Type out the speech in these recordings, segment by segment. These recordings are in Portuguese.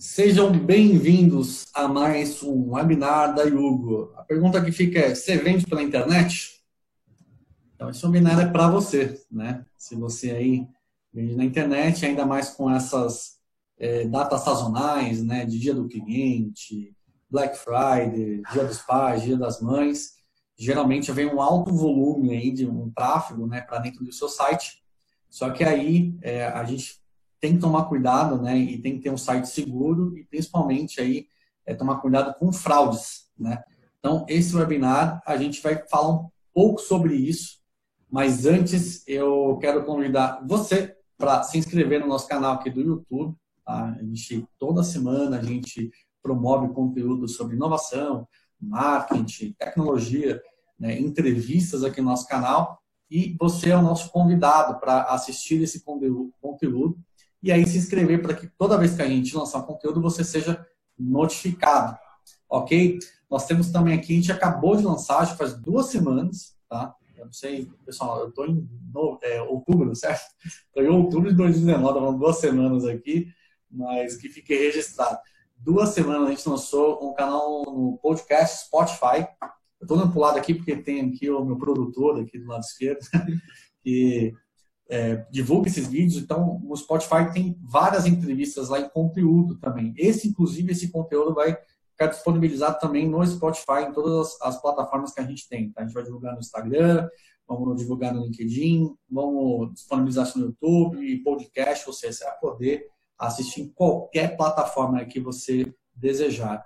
Sejam bem-vindos a mais um webinar da Yugo. A pergunta que fica é: você vende pela internet? Então, esse webinar é para você, né? Se você aí vende na internet, ainda mais com essas é, datas sazonais, né? De Dia do Cliente, Black Friday, Dia dos Pais, Dia das Mães, geralmente vem um alto volume aí de um tráfego, né? Para dentro do seu site. Só que aí é, a gente tem que tomar cuidado, né? E tem que ter um site seguro e principalmente aí é, tomar cuidado com fraudes, né? Então, esse webinar a gente vai falar um pouco sobre isso, mas antes eu quero convidar você para se inscrever no nosso canal aqui do YouTube. Tá? A gente toda semana a gente promove conteúdo sobre inovação, marketing, tecnologia, né? entrevistas aqui no nosso canal e você é o nosso convidado para assistir esse conteúdo e aí se inscrever para que toda vez que a gente lançar conteúdo você seja notificado, ok? Nós temos também aqui, a gente acabou de lançar, acho que faz duas semanas, tá? Eu não sei, pessoal, eu estou em no, é, outubro, certo? Estou em outubro de 2019, estamos duas semanas aqui, mas que fique registrado. Duas semanas a gente lançou um canal no podcast Spotify. Eu estou dando para o lado aqui porque tem aqui o meu produtor aqui do lado esquerdo, que é, divulga esses vídeos. Então, no Spotify tem várias entrevistas lá em conteúdo também. Esse, inclusive, esse conteúdo vai ficar disponibilizado também no Spotify, em todas as, as plataformas que a gente tem. Tá? A gente vai divulgar no Instagram, vamos divulgar no LinkedIn, vamos disponibilizar isso no YouTube, podcast, você vai poder assistir em qualquer plataforma que você desejar.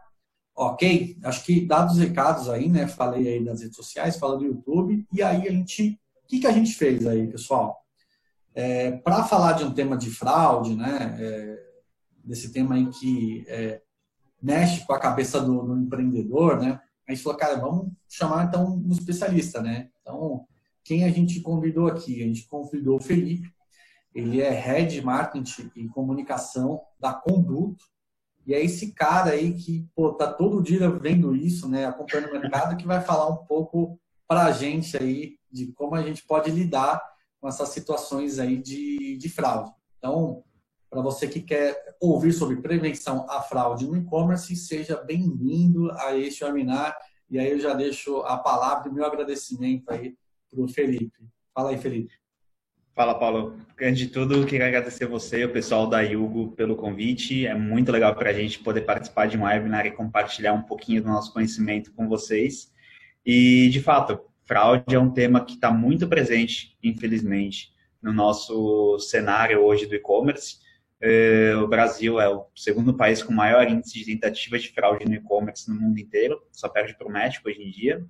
Ok? Acho que dados os recados aí, né? Falei aí das redes sociais, fala do YouTube, e aí a gente. O que, que a gente fez aí, pessoal? É, Para falar de um tema de fraude, né, é, desse tema em que é, mexe com a cabeça do, do, empreendedor, né, a gente falou, cara, vamos chamar então um especialista, né? Então, quem a gente convidou aqui? A gente convidou o Felipe, ele é Head Marketing e Comunicação da Conduto, e é esse cara aí que pô, tá todo dia vendo isso, né, acompanhando o mercado, que vai falar um pouco para a gente aí de como a gente pode lidar com essas situações aí de, de fraude. Então, para você que quer ouvir sobre prevenção à fraude no e-commerce, seja bem-vindo a este webinar. E aí eu já deixo a palavra e meu agradecimento aí para o Felipe. Fala aí, Felipe. Fala, Paulo. Antes de tudo, queria agradecer você e o pessoal da Yugo pelo convite. É muito legal para a gente poder participar de um webinar e compartilhar um pouquinho do nosso conhecimento com vocês. E, de fato, fraude é um tema que está muito presente, infelizmente, no nosso cenário hoje do e-commerce. É, o Brasil é o segundo país com maior índice de tentativas de fraude no e-commerce no mundo inteiro, só perde para o México hoje em dia.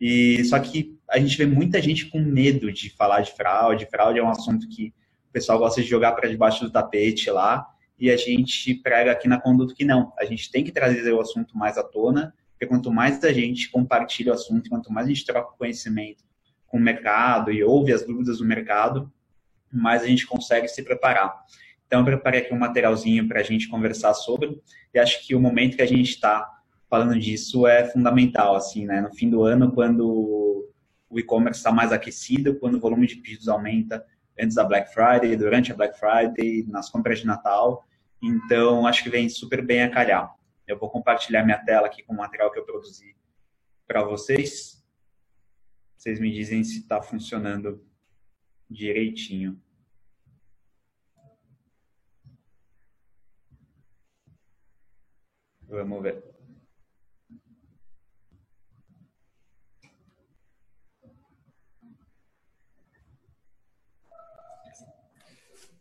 E só que a gente vê muita gente com medo de falar de fraude. Fraude é um assunto que o pessoal gosta de jogar para debaixo do tapete lá, e a gente prega aqui na conduta que não. A gente tem que trazer o assunto mais à tona porque quanto mais a gente compartilha o assunto, quanto mais a gente troca conhecimento com o mercado e ouve as dúvidas do mercado, mais a gente consegue se preparar. Então, eu preparei aqui um materialzinho para a gente conversar sobre, e acho que o momento que a gente está falando disso é fundamental, assim, né? No fim do ano, quando o e-commerce está mais aquecido, quando o volume de pedidos aumenta antes da Black Friday, durante a Black Friday, nas compras de Natal. Então, acho que vem super bem a calhar. Eu vou compartilhar minha tela aqui com o material que eu produzi para vocês. Vocês me dizem se está funcionando direitinho. Vamos ver.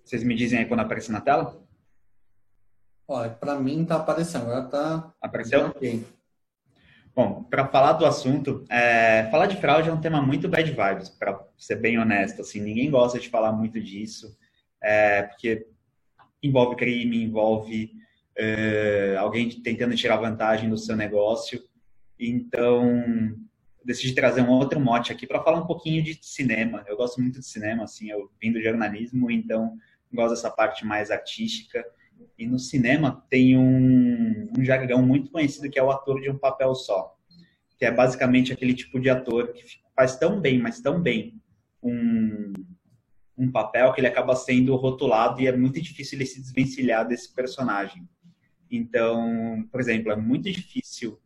Vocês me dizem aí quando aparece na tela? Olha, para mim está aparecendo, agora está. Apareceu? Ok. Bom, para falar do assunto, é, falar de fraude é um tema muito bad vibes, para ser bem honesto. Assim, ninguém gosta de falar muito disso, é, porque envolve crime, envolve é, alguém tentando tirar vantagem do seu negócio. Então, decidi trazer um outro mote aqui para falar um pouquinho de cinema. Eu gosto muito de cinema, assim, eu vim do jornalismo, então gosto dessa parte mais artística. E no cinema tem um, um jargão muito conhecido que é o ator de um papel só, que é basicamente aquele tipo de ator que faz tão bem, mas tão bem um, um papel que ele acaba sendo rotulado e é muito difícil ele se desvencilhar desse personagem. Então, por exemplo, é muito difícil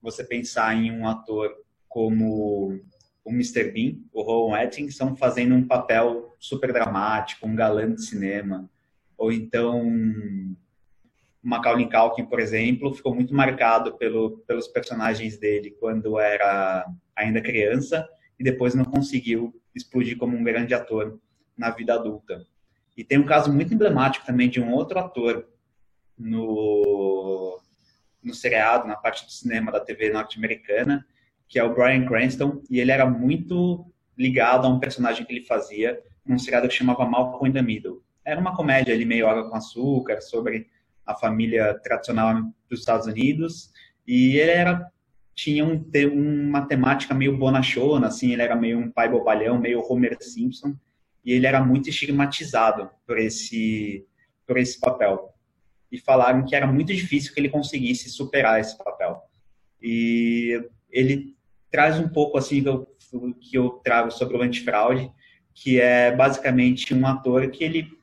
você pensar em um ator como o Mr. Bean, o Rowan Atkinson, fazendo um papel super dramático, um galã de cinema. Ou então, Macaulay Culkin, por exemplo, ficou muito marcado pelo, pelos personagens dele quando era ainda criança e depois não conseguiu explodir como um grande ator na vida adulta. E tem um caso muito emblemático também de um outro ator no, no seriado, na parte do cinema da TV norte-americana, que é o Brian Cranston, e ele era muito ligado a um personagem que ele fazia num seriado que chamava Malcolm in the Middle. Era uma comédia ali meio água com açúcar, sobre a família tradicional dos Estados Unidos, e ele era tinha um, uma temática meio bonachona, assim, ele era meio um pai bobalhão, meio Homer Simpson, e ele era muito estigmatizado por esse, por esse papel. E falaram que era muito difícil que ele conseguisse superar esse papel. E ele traz um pouco assim do que eu trago sobre o antifraude, que é basicamente um ator que ele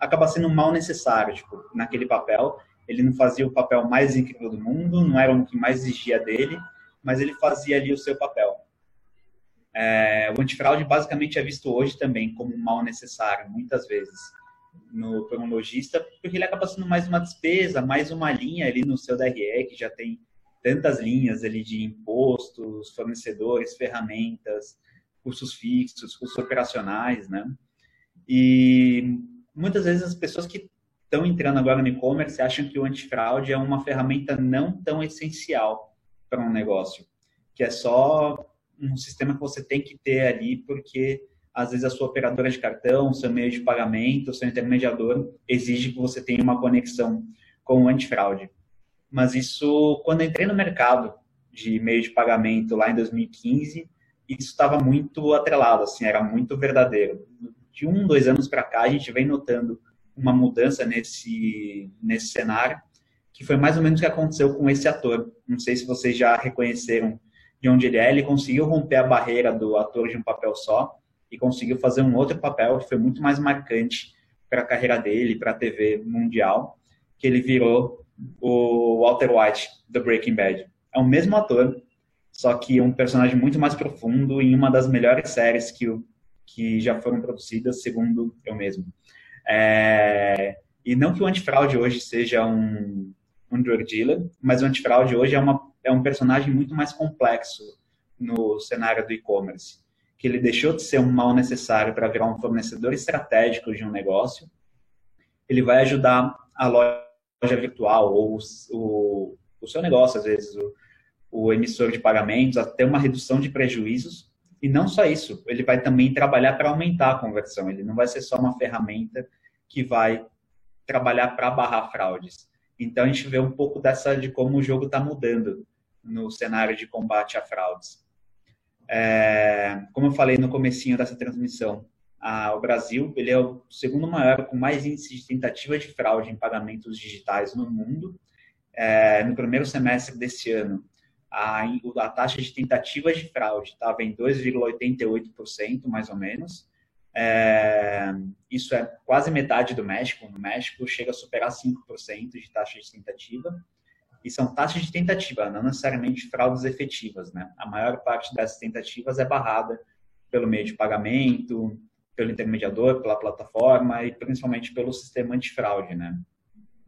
acaba sendo mal necessário, tipo, naquele papel. Ele não fazia o papel mais incrível do mundo, não era o que mais exigia dele, mas ele fazia ali o seu papel. É, o antifraude basicamente é visto hoje também como um mal necessário, muitas vezes, no, por um lojista, porque ele acaba sendo mais uma despesa, mais uma linha ali no seu DRE, que já tem tantas linhas ali de impostos, fornecedores, ferramentas, custos fixos, custos operacionais, né? E muitas vezes as pessoas que estão entrando agora no e-commerce acham que o antifraude é uma ferramenta não tão essencial para um negócio, que é só um sistema que você tem que ter ali porque às vezes a sua operadora de cartão, seu meio de pagamento, seu intermediador exige que você tenha uma conexão com o antifraude. Mas isso, quando entrei no mercado de meio de pagamento lá em 2015, isso estava muito atrelado, assim, era muito verdadeiro. De um, dois anos para cá, a gente vem notando uma mudança nesse, nesse cenário, que foi mais ou menos o que aconteceu com esse ator. Não sei se vocês já reconheceram de onde ele é. Ele conseguiu romper a barreira do ator de um papel só e conseguiu fazer um outro papel que foi muito mais marcante para a carreira dele, para a TV mundial, que ele virou o Walter White do Breaking Bad. É o mesmo ator, só que um personagem muito mais profundo em uma das melhores séries que, que já foram produzidas, segundo eu mesmo. É, e não que o antifraude hoje seja um, um drug dealer, mas o antifraude hoje é, uma, é um personagem muito mais complexo no cenário do e-commerce, que ele deixou de ser um mal necessário para virar um fornecedor estratégico de um negócio. Ele vai ajudar a loja virtual ou o, o seu negócio, às vezes, o, o emissor de pagamentos, até uma redução de prejuízos. E não só isso, ele vai também trabalhar para aumentar a conversão. Ele não vai ser só uma ferramenta que vai trabalhar para barrar fraudes. Então a gente vê um pouco dessa de como o jogo está mudando no cenário de combate a fraudes. É, como eu falei no comecinho dessa transmissão, ah, o Brasil ele é o segundo maior com mais índice de tentativa de fraude em pagamentos digitais no mundo. É, no primeiro semestre desse ano, a, a taxa de tentativas de fraude estava em 2,88%, mais ou menos. É, isso é quase metade do México. No México chega a superar 5% de taxa de tentativa. E são taxas de tentativa, não necessariamente fraudes efetivas. Né? A maior parte dessas tentativas é barrada pelo meio de pagamento, pelo intermediador, pela plataforma e principalmente pelo sistema antifraude, né?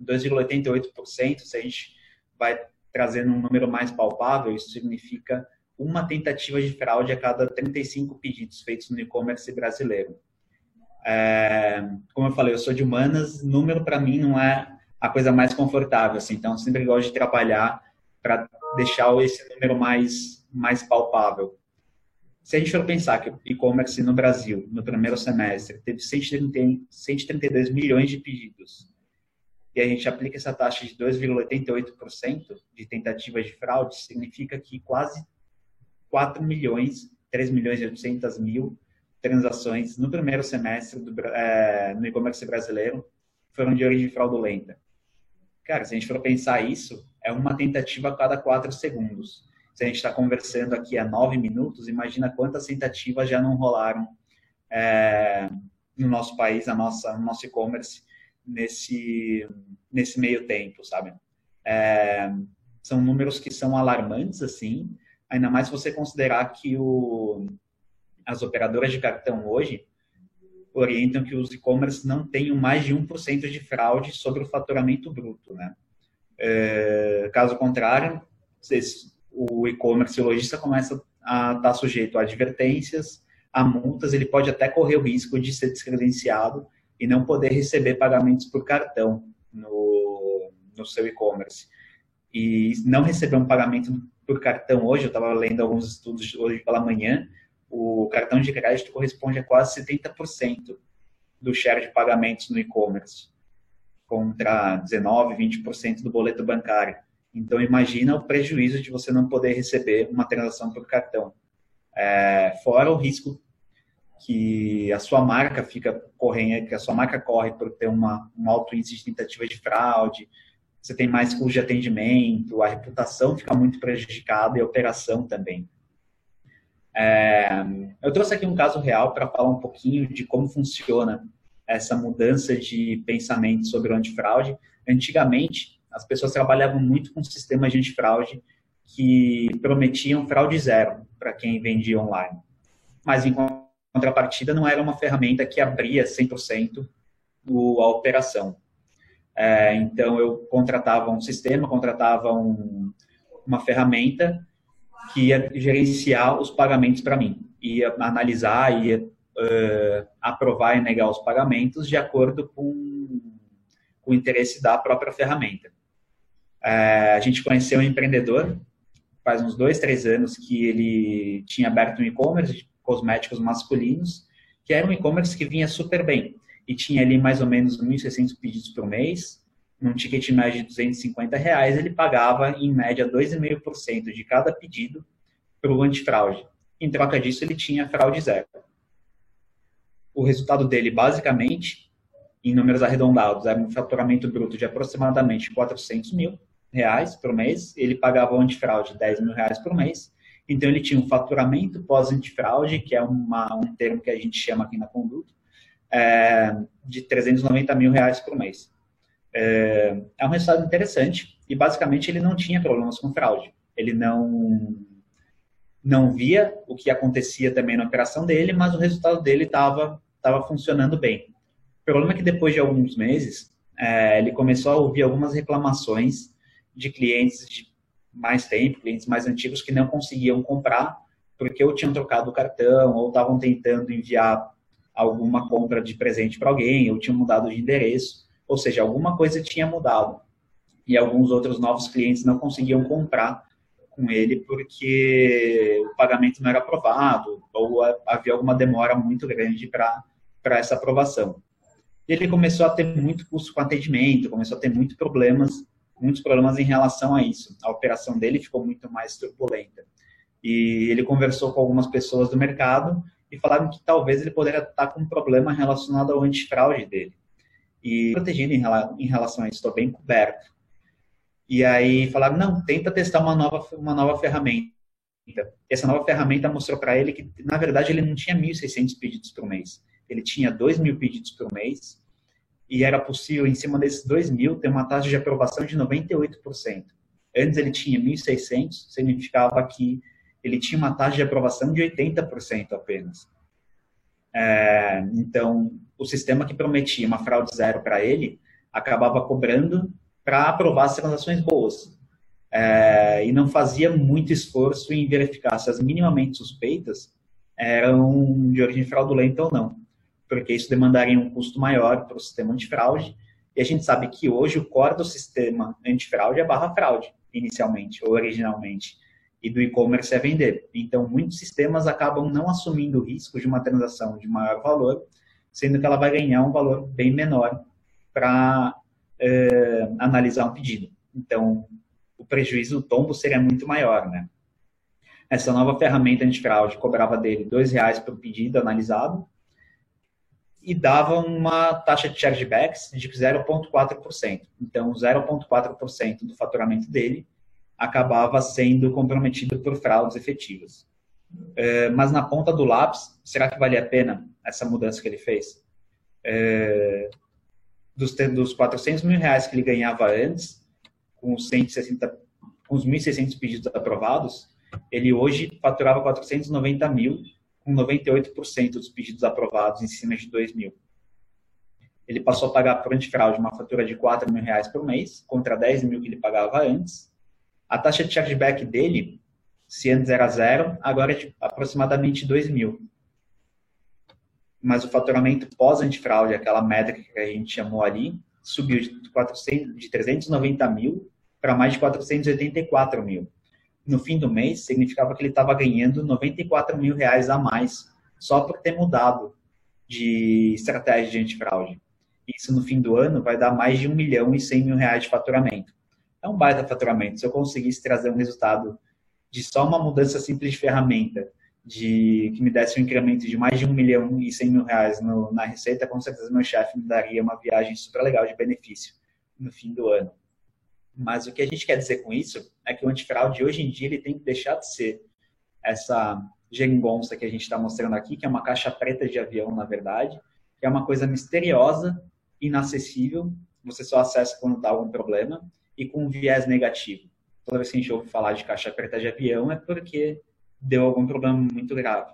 2,88%, se a gente vai trazendo um número mais palpável, isso significa uma tentativa de fraude a cada 35 pedidos feitos no e-commerce brasileiro. É, como eu falei, eu sou de humanas, número para mim não é a coisa mais confortável, assim, então sempre gosto de trabalhar para deixar esse número mais, mais palpável. Se a gente for pensar que o e-commerce no Brasil, no primeiro semestre, teve 132 milhões de pedidos, e a gente aplica essa taxa de 2,88% de tentativas de fraude, significa que quase 4 milhões, 3 milhões e 800 mil transações no primeiro semestre do, é, no e-commerce brasileiro foram de origem fraudulenta. Cara, se a gente for pensar isso, é uma tentativa a cada 4 segundos se a gente está conversando aqui há nove minutos, imagina quantas tentativas já não rolaram é, no nosso país, a nossa, no nosso e-commerce, nesse, nesse meio tempo, sabe? É, são números que são alarmantes, assim, ainda mais se você considerar que o, as operadoras de cartão hoje orientam que os e-commerce não tenham mais de 1% de fraude sobre o faturamento bruto, né? É, caso contrário, o e-commerce, o lojista começa a estar sujeito a advertências, a multas, ele pode até correr o risco de ser descredenciado e não poder receber pagamentos por cartão no, no seu e-commerce. E não receber um pagamento por cartão hoje, eu estava lendo alguns estudos hoje pela manhã, o cartão de crédito corresponde a quase 70% do share de pagamentos no e-commerce, contra 19, 20% do boleto bancário. Então, imagina o prejuízo de você não poder receber uma transação por cartão. É, fora o risco que a sua marca fica correndo, que a sua marca corre por ter uma, um alto índice de tentativa de fraude, você tem mais custo de atendimento, a reputação fica muito prejudicada e a operação também. É, eu trouxe aqui um caso real para falar um pouquinho de como funciona essa mudança de pensamento sobre o antifraude. Antigamente, as pessoas trabalhavam muito com sistemas de antifraude que prometiam fraude zero para quem vendia online. Mas, em contrapartida, não era uma ferramenta que abria 100% a operação. É, então, eu contratava um sistema, contratava um, uma ferramenta que ia gerenciar os pagamentos para mim, ia analisar, ia uh, aprovar e negar os pagamentos de acordo com, com o interesse da própria ferramenta. Uh, a gente conheceu um empreendedor faz uns dois, três anos que ele tinha aberto um e-commerce cosméticos masculinos, que era um e-commerce que vinha super bem e tinha ali mais ou menos 1.600 pedidos por mês, num ticket médio de 250 reais, ele pagava em média 2,5% de cada pedido para o antifraude. Em troca disso, ele tinha fraude zero. O resultado dele, basicamente, em números arredondados, era um faturamento bruto de aproximadamente 400 mil reais por mês. Ele pagava o antifraude 10 mil reais por mês. Então, ele tinha um faturamento pós-antifraude, que é uma, um termo que a gente chama aqui na conduta, é, de 390 mil reais por mês. É, é um resultado interessante e basicamente ele não tinha problemas com fraude. Ele não não via o que acontecia também na operação dele, mas o resultado dele estava tava funcionando bem. O problema é que depois de alguns meses é, ele começou a ouvir algumas reclamações de clientes de mais tempo, clientes mais antigos que não conseguiam comprar porque ou tinham trocado o cartão ou estavam tentando enviar alguma compra de presente para alguém ou tinham mudado de endereço ou seja, alguma coisa tinha mudado. E alguns outros novos clientes não conseguiam comprar com ele porque o pagamento não era aprovado ou havia alguma demora muito grande para essa aprovação. Ele começou a ter muito custo com atendimento, começou a ter muito problemas, muitos problemas em relação a isso. A operação dele ficou muito mais turbulenta. E ele conversou com algumas pessoas do mercado e falaram que talvez ele poderia estar com um problema relacionado ao antifraude dele e protegido em relação a isso, estou bem coberto. E aí falaram, não, tenta testar uma nova, uma nova ferramenta. Essa nova ferramenta mostrou para ele que, na verdade, ele não tinha 1.600 pedidos por mês. Ele tinha 2.000 pedidos por mês e era possível, em cima desses 2.000, ter uma taxa de aprovação de 98%. Antes ele tinha 1.600, significava que ele tinha uma taxa de aprovação de 80% apenas. É, então, o sistema que prometia uma fraude zero para ele acabava cobrando para aprovar as transações boas. É, e não fazia muito esforço em verificar se as minimamente suspeitas eram de origem fraudulenta ou não, porque isso demandaria um custo maior para o sistema antifraude. E a gente sabe que hoje o core do sistema antifraude é barra fraude, inicialmente ou originalmente e do e-commerce é vender. Então, muitos sistemas acabam não assumindo o risco de uma transação de maior valor, sendo que ela vai ganhar um valor bem menor para é, analisar um pedido. Então, o prejuízo do tombo seria muito maior, né? Essa nova ferramenta antifraude cobrava dele R$ reais por pedido analisado e dava uma taxa de chargebacks de 0,4%. Então, 0,4% do faturamento dele acabava sendo comprometido por fraudes efetivas. É, mas na ponta do lápis, será que valia a pena essa mudança que ele fez? É, dos, dos 400 mil reais que ele ganhava antes, com os 160, com os 1.600 pedidos aprovados, ele hoje faturava 490 mil, com 98% dos pedidos aprovados em cima de 2 mil. Ele passou a pagar por antifraude uma fatura de 4 mil reais por mês, contra 10 mil que ele pagava antes. A taxa de chargeback dele, se antes era zero, agora é de aproximadamente 2 mil. Mas o faturamento pós-antifraude, aquela métrica que a gente chamou ali, subiu de, 400, de 390 mil para mais de 484 mil. No fim do mês, significava que ele estava ganhando 94 mil reais a mais só por ter mudado de estratégia de antifraude. Isso no fim do ano vai dar mais de 1 milhão e 100 mil reais de faturamento. É um baita faturamento. Se eu conseguisse trazer um resultado de só uma mudança simples de ferramenta, de que me desse um incremento de mais de 1 milhão e 100 mil reais no, na receita, com certeza meu chefe me daria uma viagem super legal de benefício no fim do ano. Mas o que a gente quer dizer com isso é que o antifraude hoje em dia ele tem que deixar de ser essa geringonça que a gente está mostrando aqui, que é uma caixa preta de avião, na verdade, que é uma coisa misteriosa inacessível, você só acessa quando dá algum problema, e com um viés negativo. Toda vez que a gente ouve falar de caixa preta de avião é porque deu algum problema muito grave.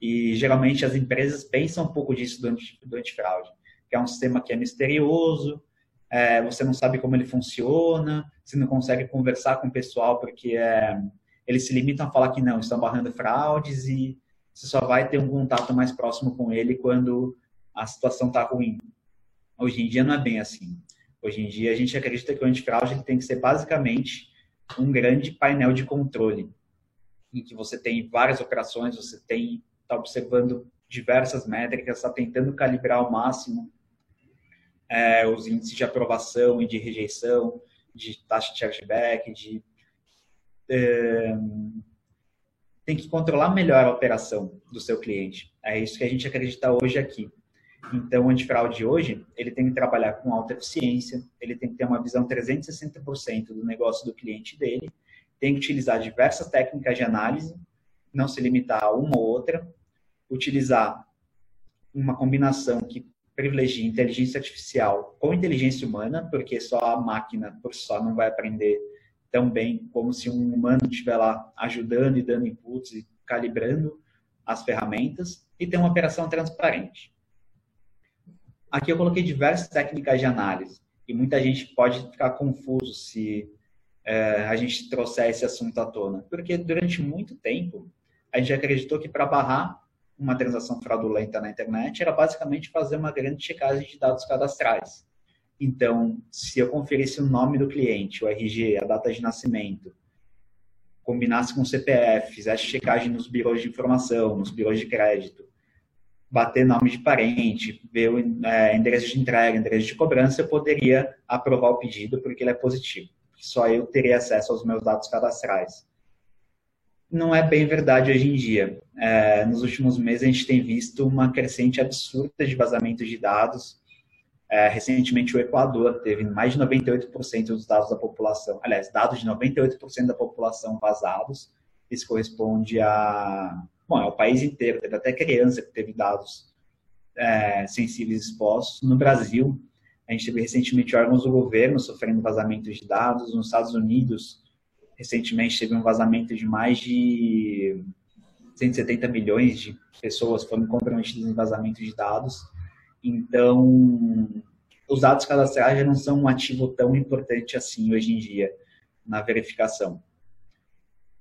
E geralmente as empresas pensam um pouco disso do antifraude, que é um sistema que é misterioso, é, você não sabe como ele funciona, você não consegue conversar com o pessoal porque é, eles se limitam a falar que não, estão barrando fraudes e você só vai ter um contato mais próximo com ele quando a situação está ruim. Hoje em dia não é bem assim. Hoje em dia a gente acredita que o antifraude tem que ser basicamente um grande painel de controle, em que você tem várias operações, você tem está observando diversas métricas, está tentando calibrar ao máximo é, os índices de aprovação e de rejeição, de taxa de chargeback, de é, tem que controlar melhor a operação do seu cliente. É isso que a gente acredita hoje aqui. Então, o antifraude hoje, ele tem que trabalhar com alta eficiência, ele tem que ter uma visão 360% do negócio do cliente dele, tem que utilizar diversas técnicas de análise, não se limitar a uma ou outra, utilizar uma combinação que privilegie inteligência artificial com inteligência humana, porque só a máquina por só não vai aprender tão bem como se um humano estiver lá ajudando e dando inputs e calibrando as ferramentas, e ter uma operação transparente. Aqui eu coloquei diversas técnicas de análise e muita gente pode ficar confuso se é, a gente trouxer esse assunto à tona, porque durante muito tempo a gente acreditou que para barrar uma transação fraudulenta na internet era basicamente fazer uma grande checagem de dados cadastrais. Então, se eu conferisse o nome do cliente, o RG, a data de nascimento, combinasse com o CPF, fizesse checagem nos birôs de informação, nos birôs de crédito, bater nome de parente, ver o é, endereço de entrega, endereço de cobrança, eu poderia aprovar o pedido porque ele é positivo. Só eu teria acesso aos meus dados cadastrais. Não é bem verdade hoje em dia. É, nos últimos meses a gente tem visto uma crescente absurda de vazamento de dados. É, recentemente o Equador teve mais de 98% dos dados da população, aliás, dados de 98% da população vazados. Isso corresponde a Bom, é o país inteiro, teve até criança que teve dados é, sensíveis expostos. No Brasil, a gente teve recentemente órgãos do governo sofrendo vazamentos de dados. Nos Estados Unidos, recentemente teve um vazamento de mais de 170 milhões de pessoas foram comprometidas em vazamento de dados. Então, os dados cadastrais já não são um ativo tão importante assim hoje em dia na verificação.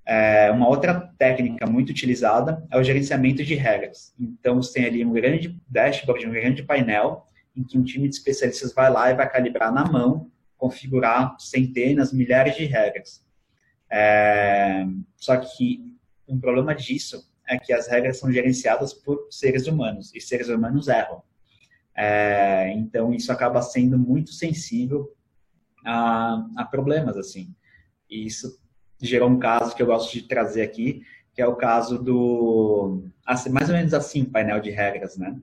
É, uma outra técnica muito utilizada é o gerenciamento de regras. Então, você tem ali um grande dashboard, um grande painel, em que um time de especialistas vai lá e vai calibrar na mão, configurar centenas, milhares de regras. É, só que um problema disso é que as regras são gerenciadas por seres humanos, e seres humanos erram. É, então, isso acaba sendo muito sensível a, a problemas, assim. E isso gerou um caso que eu gosto de trazer aqui, que é o caso do. Assim, mais ou menos assim, painel de regras, né?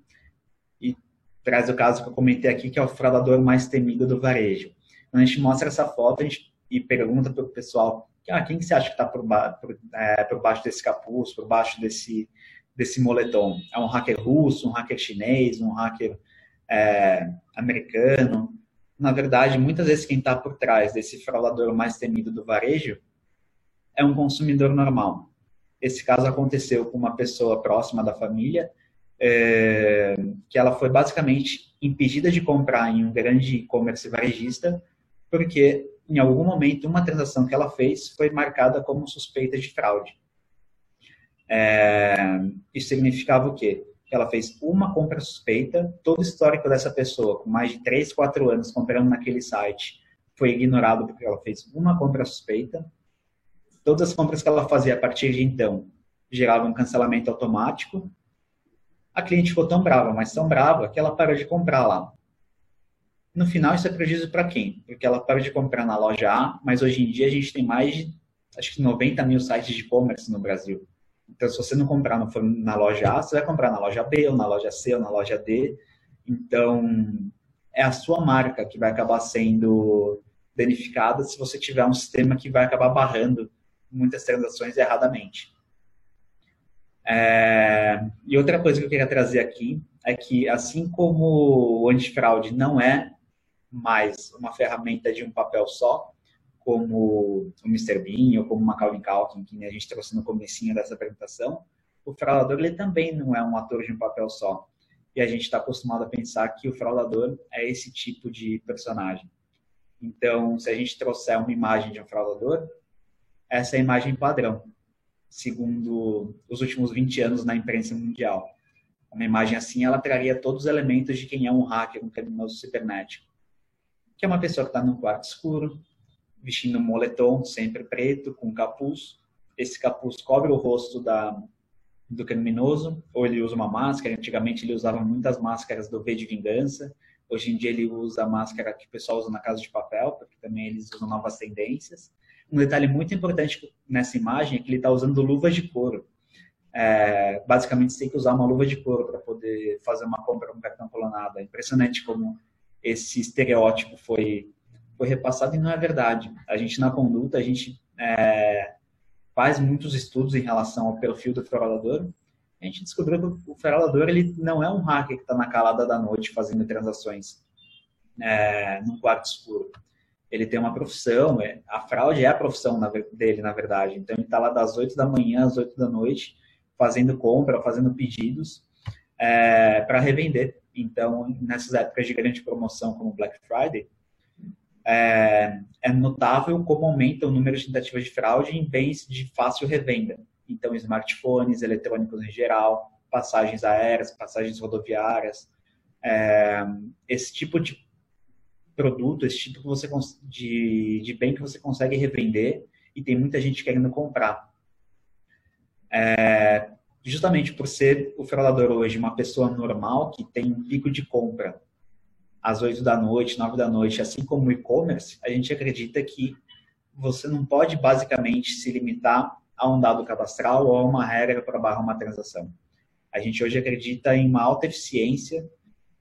E traz o caso que eu comentei aqui, que é o fraudador mais temido do varejo. Quando a gente mostra essa foto a gente, e pergunta para o pessoal: ah, quem que você acha que está por, por, é, por baixo desse capuz, por baixo desse, desse moletom? É um hacker russo, um hacker chinês, um hacker é, americano? na verdade, muitas vezes quem está por trás desse fraudador mais temido do varejo é um consumidor normal. Esse caso aconteceu com uma pessoa próxima da família, é, que ela foi basicamente impedida de comprar em um grande e-commerce varejista, porque em algum momento uma transação que ela fez foi marcada como suspeita de fraude. É, isso significava o quê? Que ela fez uma compra suspeita, todo o histórico dessa pessoa, com mais de 3, 4 anos comprando naquele site, foi ignorado porque ela fez uma compra suspeita. Todas as compras que ela fazia a partir de então geravam um cancelamento automático. A cliente ficou tão brava, mas tão brava, que ela parou de comprar lá. No final, isso é prejuízo para quem? Porque ela parou de comprar na loja A, mas hoje em dia a gente tem mais de, acho que 90 mil sites de e-commerce no Brasil. Então, se você não comprar na loja A, você vai comprar na loja B, ou na loja C, ou na loja D. Então, é a sua marca que vai acabar sendo danificada se você tiver um sistema que vai acabar barrando muitas transações erradamente. É... E outra coisa que eu queria trazer aqui é que, assim como o antifraude não é mais uma ferramenta de um papel só, como o Mr. Bean ou como uma Calvin Calkin, que a gente trouxe no comecinho dessa apresentação, o fraudador ele também não é um ator de um papel só. E a gente está acostumado a pensar que o fraudador é esse tipo de personagem. Então, se a gente trouxer uma imagem de um fraudador, essa é a imagem padrão, segundo os últimos 20 anos na imprensa mundial. Uma imagem assim, ela traria todos os elementos de quem é um hacker, um criminoso cibernético. Que é uma pessoa que está num quarto escuro, vestindo um moletom sempre preto, com capuz. Esse capuz cobre o rosto da, do criminoso, ou ele usa uma máscara. Antigamente ele usava muitas máscaras do V de Vingança. Hoje em dia ele usa a máscara que o pessoal usa na Casa de Papel, porque também eles usam novas tendências. Um detalhe muito importante nessa imagem é que ele está usando luvas de couro. É, basicamente, você tem que usar uma luva de couro para poder fazer uma compra com cartão colonado. É impressionante como esse estereótipo foi foi repassado e não é verdade. A gente, na conduta, a gente é, faz muitos estudos em relação ao perfil do fraudador. A gente descobriu que o fraudador ele não é um hacker que está na calada da noite fazendo transações é, num quarto escuro. Ele tem uma profissão, é, a fraude é a profissão dele, na verdade. Então, ele está lá das 8 da manhã às 8 da noite, fazendo compra, fazendo pedidos é, para revender. Então, nessas épocas de grande promoção, como Black Friday, é, é notável como aumenta o número de tentativas de fraude em bens de fácil revenda. Então, smartphones, eletrônicos em geral, passagens aéreas, passagens rodoviárias, é, esse tipo de produto, esse tipo você, de, de bem que você consegue revender e tem muita gente querendo comprar. É, justamente por ser o fraudador hoje uma pessoa normal que tem um pico de compra às 8 da noite, 9 da noite, assim como o e-commerce, a gente acredita que você não pode basicamente se limitar a um dado cadastral ou a uma regra para barrar uma transação. A gente hoje acredita em uma alta eficiência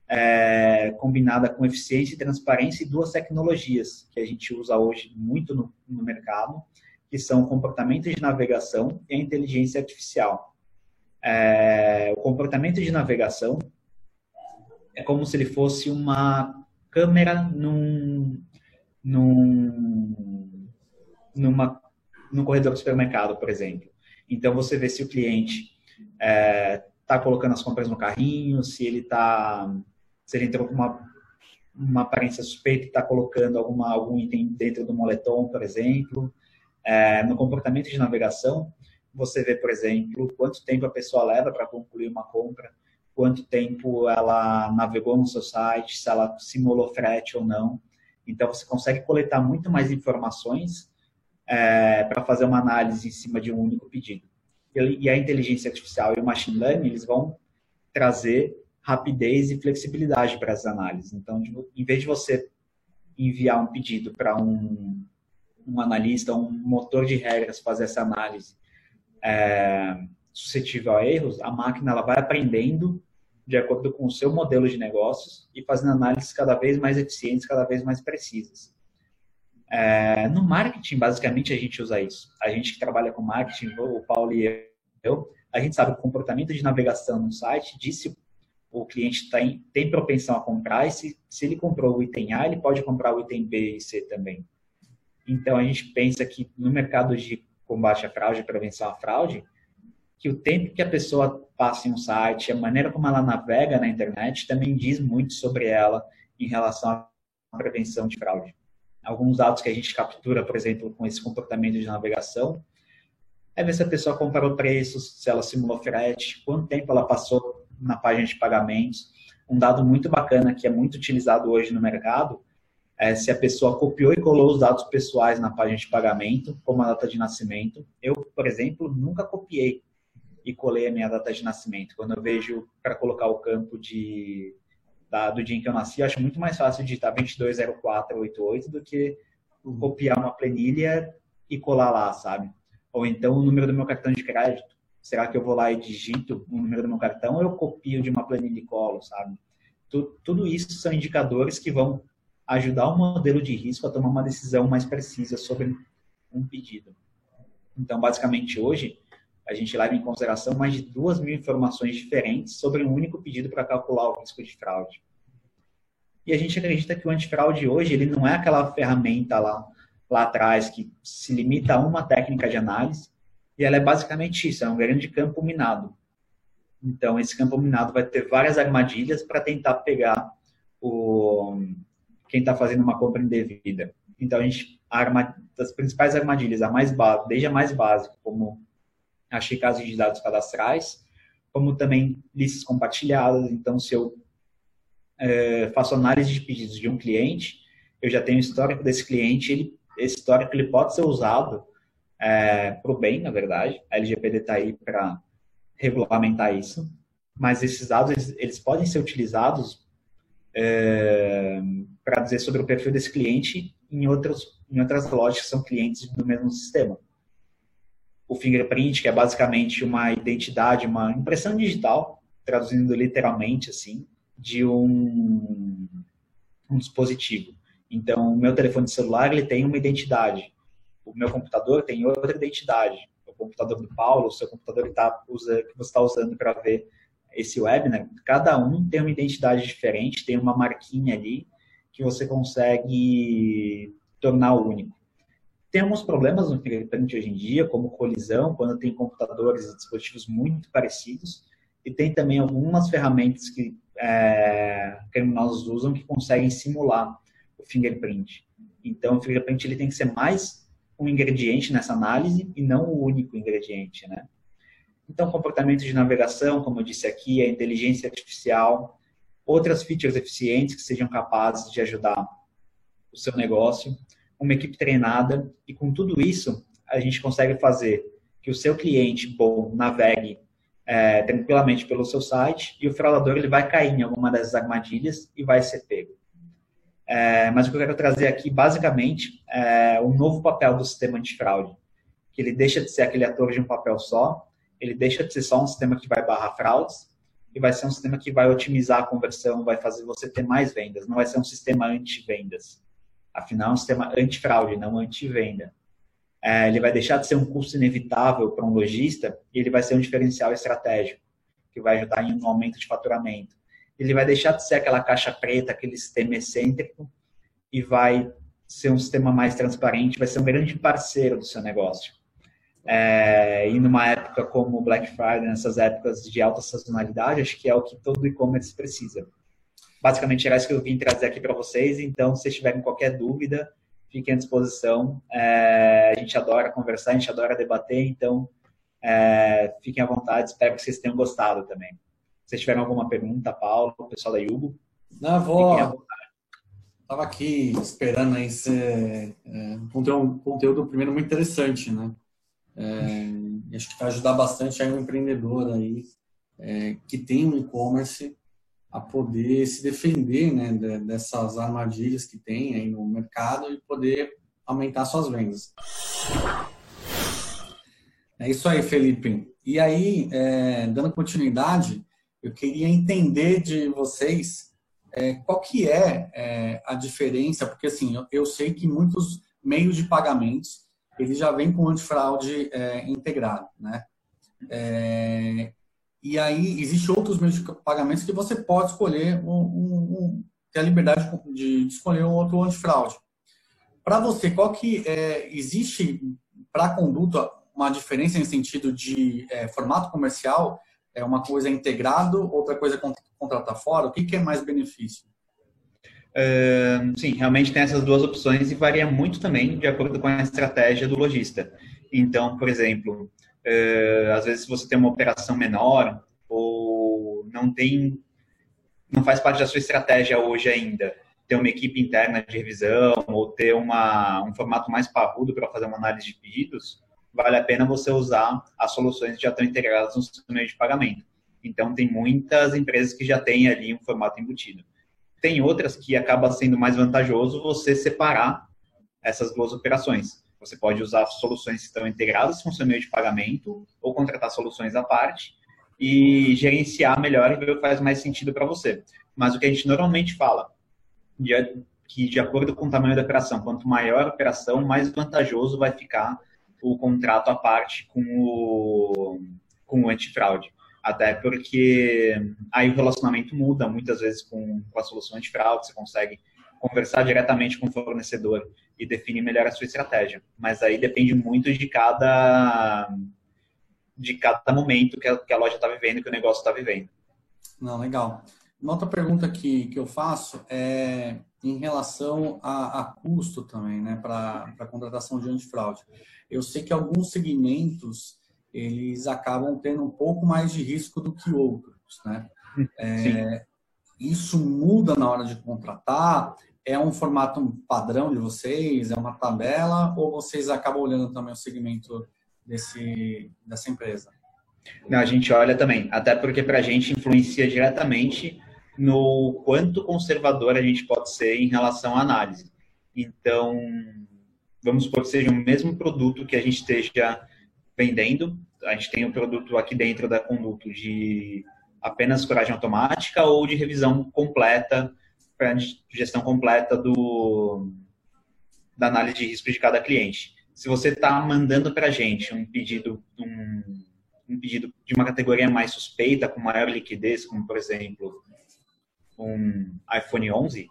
é, combinada com eficiência e transparência e duas tecnologias que a gente usa hoje muito no, no mercado, que são o comportamento de navegação e a inteligência artificial. É, o comportamento de navegação é como se ele fosse uma câmera num, num, numa, num corredor do supermercado, por exemplo. Então, você vê se o cliente está é, tá colocando as compras no carrinho, se ele está se ele entrou com uma, uma aparência suspeita e está colocando alguma, algum item dentro do moletom, por exemplo. É, no comportamento de navegação, você vê, por exemplo, quanto tempo a pessoa leva para concluir uma compra, quanto tempo ela navegou no seu site, se ela simulou frete ou não. Então, você consegue coletar muito mais informações é, para fazer uma análise em cima de um único pedido. E a inteligência artificial e o machine learning, eles vão trazer rapidez e flexibilidade para as análises. Então, em vez de você enviar um pedido para um, um analista, um motor de regras fazer essa análise é, suscetível a erros, a máquina ela vai aprendendo de acordo com o seu modelo de negócios e fazendo análises cada vez mais eficientes, cada vez mais precisas. É, no marketing, basicamente, a gente usa isso. A gente que trabalha com marketing, o Paulo e eu, a gente sabe o comportamento de navegação no site disse o cliente tem, tem propensão a comprar e se, se ele comprou o item A, ele pode comprar o item B e C também. Então, a gente pensa que no mercado de combate à fraude, prevenção à fraude, que o tempo que a pessoa passa em um site, a maneira como ela navega na internet, também diz muito sobre ela em relação à prevenção de fraude. Alguns dados que a gente captura, por exemplo, com esse comportamento de navegação, é ver se a pessoa comparou preços, se ela simulou frete, quanto tempo ela passou na página de pagamentos. Um dado muito bacana que é muito utilizado hoje no mercado é se a pessoa copiou e colou os dados pessoais na página de pagamento, como a data de nascimento. Eu, por exemplo, nunca copiei e colei a minha data de nascimento. Quando eu vejo para colocar o campo de, da, do dia em que eu nasci, eu acho muito mais fácil digitar 220488 do que copiar uma planilha e colar lá, sabe? Ou então o número do meu cartão de crédito. Será que eu vou lá e digito o número do meu cartão ou eu copio de uma planilha e colo, sabe? Tudo, tudo isso são indicadores que vão ajudar o modelo de risco a tomar uma decisão mais precisa sobre um pedido. Então, basicamente, hoje, a gente leva em consideração mais de duas mil informações diferentes sobre um único pedido para calcular o risco de fraude. E a gente acredita que o antifraude hoje ele não é aquela ferramenta lá, lá atrás que se limita a uma técnica de análise, e ela é basicamente isso, é um grande campo minado. Então, esse campo minado vai ter várias armadilhas para tentar pegar o, quem está fazendo uma compra indevida. Então, a gente, arma, das principais armadilhas, a mais desde a mais básica, como a checagem de dados cadastrais, como também listas compartilhadas. Então, se eu é, faço análise de pedidos de um cliente, eu já tenho o histórico desse cliente, ele, esse histórico ele pode ser usado é, para o bem, na verdade. A LGPD está aí para regulamentar isso, mas esses dados eles, eles podem ser utilizados é, para dizer sobre o perfil desse cliente em, outros, em outras lojas que são clientes do mesmo sistema. O fingerprint, que é basicamente uma identidade, uma impressão digital, traduzindo literalmente assim, de um, um dispositivo. Então, o meu telefone celular ele tem uma identidade, o meu computador tem outra identidade. O computador do Paulo, o seu computador que, tá, usa, que você está usando para ver esse webinar, cada um tem uma identidade diferente, tem uma marquinha ali que você consegue tornar único. Tem alguns problemas no fingerprint hoje em dia, como colisão, quando tem computadores e dispositivos muito parecidos, e tem também algumas ferramentas que é, criminosos usam que conseguem simular o fingerprint. Então, o fingerprint ele tem que ser mais um ingrediente nessa análise e não o único ingrediente, né? Então, comportamento de navegação, como eu disse aqui, a inteligência artificial, outras features eficientes que sejam capazes de ajudar o seu negócio, uma equipe treinada, e com tudo isso, a gente consegue fazer que o seu cliente bom navegue é, tranquilamente pelo seu site e o fraudador ele vai cair em alguma dessas armadilhas e vai ser pego. É, mas o que eu quero trazer aqui, basicamente, é o novo papel do sistema antifraude, que ele deixa de ser aquele ator de um papel só ele deixa de ser só um sistema que vai barrar fraudes e vai ser um sistema que vai otimizar a conversão, vai fazer você ter mais vendas. Não vai ser um sistema anti-vendas. Afinal, é um sistema anti-fraude, não anti-venda. É, ele vai deixar de ser um custo inevitável para um lojista e ele vai ser um diferencial estratégico, que vai ajudar em um aumento de faturamento. Ele vai deixar de ser aquela caixa preta, aquele sistema excêntrico e vai ser um sistema mais transparente, vai ser um grande parceiro do seu negócio. É, e numa época como Black Friday, nessas épocas de alta sazonalidade, acho que é o que todo e-commerce precisa. Basicamente era isso que eu vim trazer aqui para vocês, então se tiverem qualquer dúvida, fiquem à disposição. É, a gente adora conversar, a gente adora debater, então é, fiquem à vontade, espero que vocês tenham gostado também. Se vocês tiverem alguma pergunta, Paulo, o pessoal da Yugo, Na vou. Estava aqui esperando aí ser, é, conteúdo, conteúdo primeiro muito interessante, né? É, acho que vai ajudar bastante aí um empreendedor aí é, que tem um e-commerce a poder se defender né, dessas armadilhas que tem aí no mercado e poder aumentar suas vendas. É isso aí, Felipe. E aí, é, dando continuidade, eu queria entender de vocês é, qual que é, é, a diferença, porque assim, eu, eu sei que muitos meios de pagamentos ele já vem com antifraude é, integrado, né? É, e aí existe outros meios de pagamentos que você pode escolher um, um, um ter a liberdade de, escolher um outro antifraude. Para você, qual que é, existe para a conduta uma diferença em sentido de é, formato comercial? É uma coisa integrado, outra coisa é contratar fora? O que, que é mais benefício? Uh, sim, realmente tem essas duas opções e varia muito também de acordo com a estratégia do lojista. Então, por exemplo, uh, às vezes você tem uma operação menor ou não tem, não faz parte da sua estratégia hoje ainda, ter uma equipe interna de revisão ou ter uma, um formato mais parrudo para fazer uma análise de pedidos, vale a pena você usar as soluções que já estão integradas no seu meio de pagamento. Então, tem muitas empresas que já têm ali um formato embutido. Tem outras que acaba sendo mais vantajoso você separar essas duas operações. Você pode usar soluções que estão integradas com seu meio de pagamento ou contratar soluções à parte e gerenciar melhor e ver o que faz mais sentido para você. Mas o que a gente normalmente fala, que de acordo com o tamanho da operação, quanto maior a operação, mais vantajoso vai ficar o contrato à parte com o, com o antifraude. Até porque aí o relacionamento muda muitas vezes com, com a solução antifraude, você consegue conversar diretamente com o fornecedor e definir melhor a sua estratégia. Mas aí depende muito de cada de cada momento que a, que a loja está vivendo, que o negócio está vivendo. Não, legal. Uma outra pergunta que, que eu faço é em relação a, a custo também, né, para a contratação de antifraude. Eu sei que alguns segmentos eles acabam tendo um pouco mais de risco do que outros, né? É, isso muda na hora de contratar? É um formato padrão de vocês? É uma tabela? Ou vocês acabam olhando também o segmento desse, dessa empresa? Não, a gente olha também, até porque para a gente influencia diretamente no quanto conservador a gente pode ser em relação à análise. Então, vamos supor que seja o mesmo produto que a gente esteja vendendo, a gente tem um produto aqui dentro da Conduto de apenas coragem automática ou de revisão completa, para gestão completa do, da análise de risco de cada cliente. Se você está mandando para a gente um pedido, um, um pedido de uma categoria mais suspeita, com maior liquidez, como por exemplo um iPhone 11,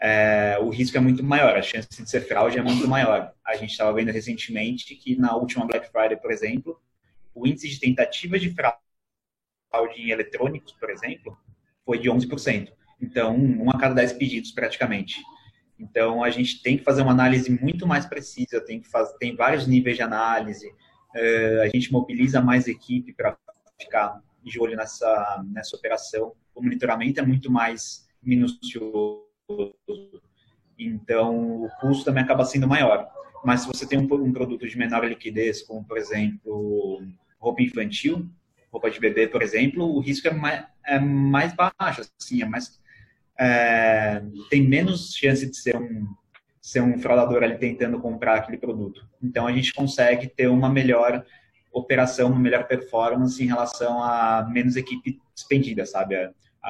é, o risco é muito maior, a chance de ser fraude é muito maior. A gente estava vendo recentemente que na última Black Friday, por exemplo, o índice de tentativas de fraude em eletrônicos, por exemplo, foi de 11%. Então, um a cada 10 pedidos praticamente. Então, a gente tem que fazer uma análise muito mais precisa, tem que fazer, tem vários níveis de análise, uh, a gente mobiliza mais equipe para ficar de olho nessa, nessa operação. O monitoramento é muito mais minucioso, então o custo também acaba sendo maior. Mas se você tem um, um produto de menor liquidez, como por exemplo roupa infantil, roupa de bebê, por exemplo, o risco é mais, é mais baixo, assim, é mais, é, tem menos chance de ser um, ser um fraudador ali tentando comprar aquele produto. Então a gente consegue ter uma melhor operação, uma melhor performance em relação a menos equipe expendida, sabe?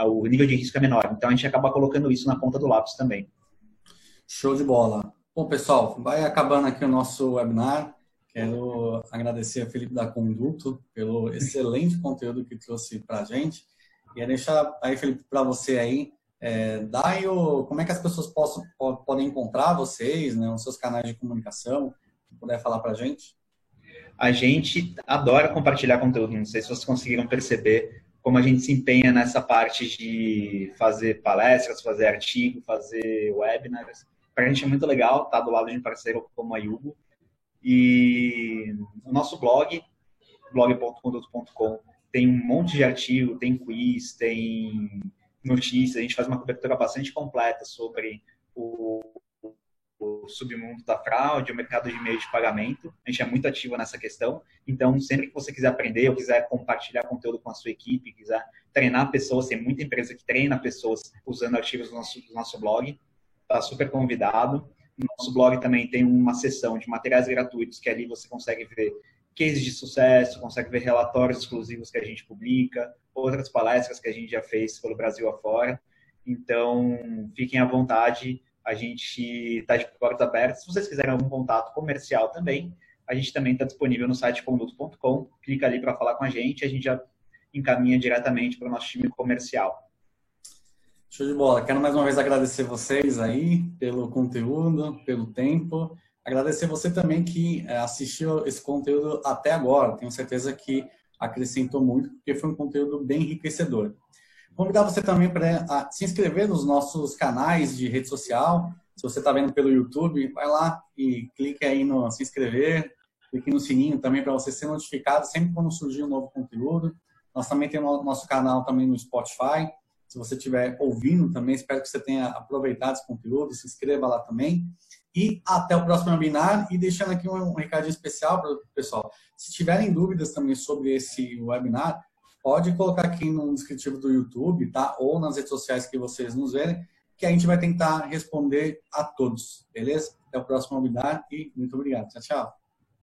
o nível de risco é menor. Então a gente acaba colocando isso na ponta do lápis também. Show de bola. Bom, pessoal, vai acabando aqui o nosso webinar. Quero agradecer a Felipe da Conduto pelo excelente conteúdo que trouxe para a gente. E deixar aí, Felipe, para você aí, é, o, como é que as pessoas possam, podem encontrar vocês, né, os seus canais de comunicação, se puder falar para a gente. A gente adora compartilhar conteúdo, não sei se vocês conseguiram perceber como a gente se empenha nessa parte de fazer palestras, fazer artigo, fazer webinars. Para a gente é muito legal estar do lado de um parceiro como a Yugo. E o nosso blog, blog.conduto.com, tem um monte de artigo, tem quiz, tem notícias, a gente faz uma cobertura bastante completa sobre o o submundo da fraude, o mercado de meio de pagamento. A gente é muito ativo nessa questão. Então, sempre que você quiser aprender ou quiser compartilhar conteúdo com a sua equipe, quiser treinar pessoas, tem muita empresa que treina pessoas usando artigos do nosso, do nosso blog, está super convidado. No nosso blog também tem uma seção de materiais gratuitos que ali você consegue ver cases de sucesso, consegue ver relatórios exclusivos que a gente publica, outras palestras que a gente já fez pelo Brasil afora. Então, fiquem à vontade a gente está de portas abertas. Se vocês quiserem algum contato comercial também, a gente também está disponível no site conduto.com. Clica ali para falar com a gente. A gente já encaminha diretamente para o nosso time comercial. Show de bola. Quero mais uma vez agradecer vocês aí pelo conteúdo, pelo tempo. Agradecer você também que eh, assistiu esse conteúdo até agora. Tenho certeza que acrescentou muito, porque foi um conteúdo bem enriquecedor. Convidar você também para se inscrever nos nossos canais de rede social. Se você está vendo pelo YouTube, vai lá e clique aí no se inscrever, clique no sininho também para você ser notificado sempre quando surgir um novo conteúdo. Nós também temos nosso canal também no Spotify. Se você estiver ouvindo também, espero que você tenha aproveitado esse conteúdo, se inscreva lá também. E até o próximo webinar. E deixando aqui um, um recadinho especial para o pessoal. Se tiverem dúvidas também sobre esse webinar, pode colocar aqui no descritivo do YouTube, tá? Ou nas redes sociais que vocês nos verem, que a gente vai tentar responder a todos, beleza? Até o próximo webinar e muito obrigado. Tchau, tchau.